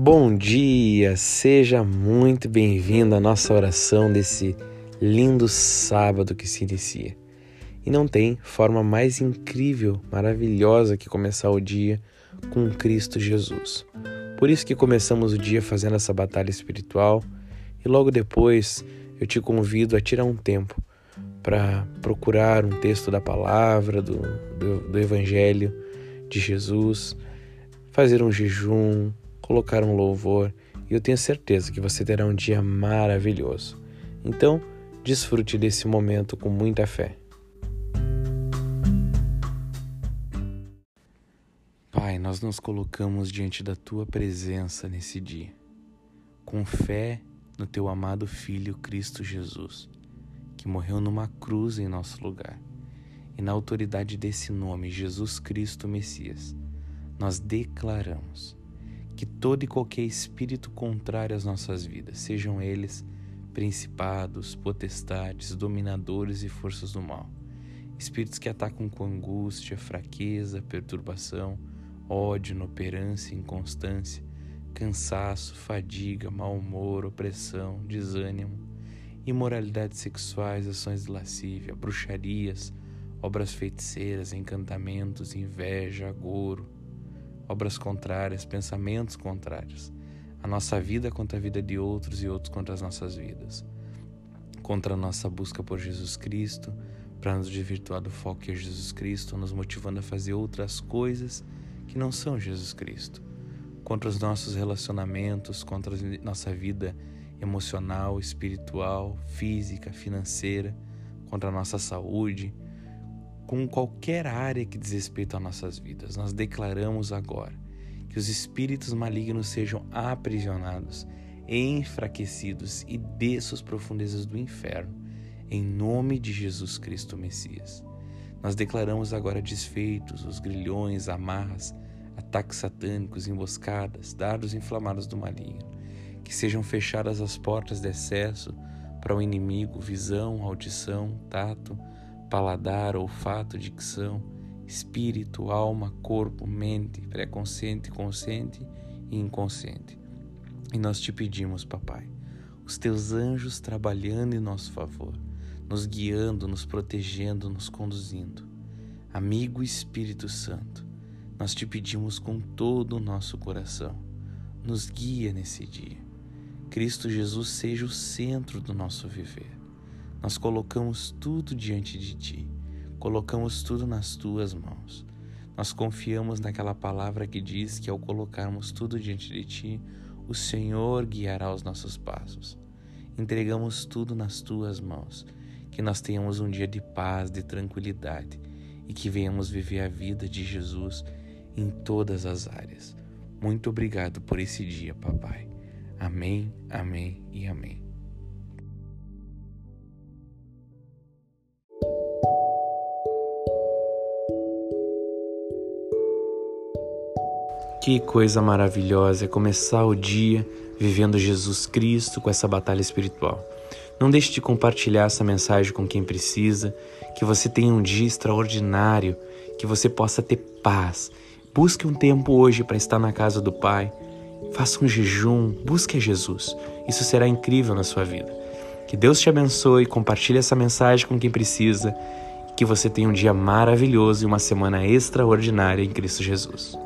Bom dia, seja muito bem-vindo à nossa oração desse lindo sábado que se inicia. E não tem forma mais incrível, maravilhosa que começar o dia com Cristo Jesus. Por isso que começamos o dia fazendo essa batalha espiritual e logo depois eu te convido a tirar um tempo para procurar um texto da palavra, do, do, do Evangelho de Jesus, fazer um jejum, colocar um louvor e eu tenho certeza que você terá um dia maravilhoso. Então, desfrute desse momento com muita fé. Pai, nós nos colocamos diante da tua presença nesse dia, com fé no teu amado Filho Cristo Jesus, que morreu numa cruz em nosso lugar. E na autoridade desse nome, Jesus Cristo Messias, nós declaramos que todo e qualquer espírito contrário às nossas vidas, sejam eles principados, potestades, dominadores e forças do mal, espíritos que atacam com angústia, fraqueza, perturbação, ódio, inoperância, inconstância, cansaço, fadiga, mau humor, opressão, desânimo, imoralidades sexuais, ações de lascívia, bruxarias, obras feiticeiras, encantamentos, inveja, agouro, obras contrárias, pensamentos contrários. A nossa vida contra a vida de outros e outros contra as nossas vidas. Contra a nossa busca por Jesus Cristo, para nos desvirtuar do foco que é Jesus Cristo, nos motivando a fazer outras coisas que não são Jesus Cristo. Contra os nossos relacionamentos, contra a nossa vida emocional, espiritual, física, financeira, contra a nossa saúde, com qualquer área que diz respeito às nossas vidas. Nós declaramos agora que os espíritos malignos sejam aprisionados, enfraquecidos e desçam as profundezas do inferno, em nome de Jesus Cristo Messias. Nós declaramos agora desfeitos os grilhões, amarras, ataques satânicos, emboscadas, dardos inflamados do maligno, que sejam fechadas as portas de acesso para o inimigo, visão, audição, tato, paladar, olfato, dicção, espírito, alma, corpo, mente, pré-consciente, consciente e inconsciente. E nós te pedimos, Papai, os teus anjos trabalhando em nosso favor, nos guiando, nos protegendo, nos conduzindo. Amigo Espírito Santo, nós te pedimos com todo o nosso coração, nos guia nesse dia. Cristo Jesus seja o centro do nosso viver nós colocamos tudo diante de Ti, colocamos tudo nas Tuas mãos. Nós confiamos naquela palavra que diz que ao colocarmos tudo diante de Ti, o Senhor guiará os nossos passos. Entregamos tudo nas Tuas mãos, que nós tenhamos um dia de paz, de tranquilidade e que venhamos viver a vida de Jesus em todas as áreas. Muito obrigado por esse dia, papai. Amém, amém e amém. Que coisa maravilhosa é começar o dia vivendo Jesus Cristo com essa batalha espiritual. Não deixe de compartilhar essa mensagem com quem precisa, que você tenha um dia extraordinário, que você possa ter paz. Busque um tempo hoje para estar na casa do Pai. Faça um jejum, busque a Jesus. Isso será incrível na sua vida. Que Deus te abençoe, compartilhe essa mensagem com quem precisa. Que você tenha um dia maravilhoso e uma semana extraordinária em Cristo Jesus.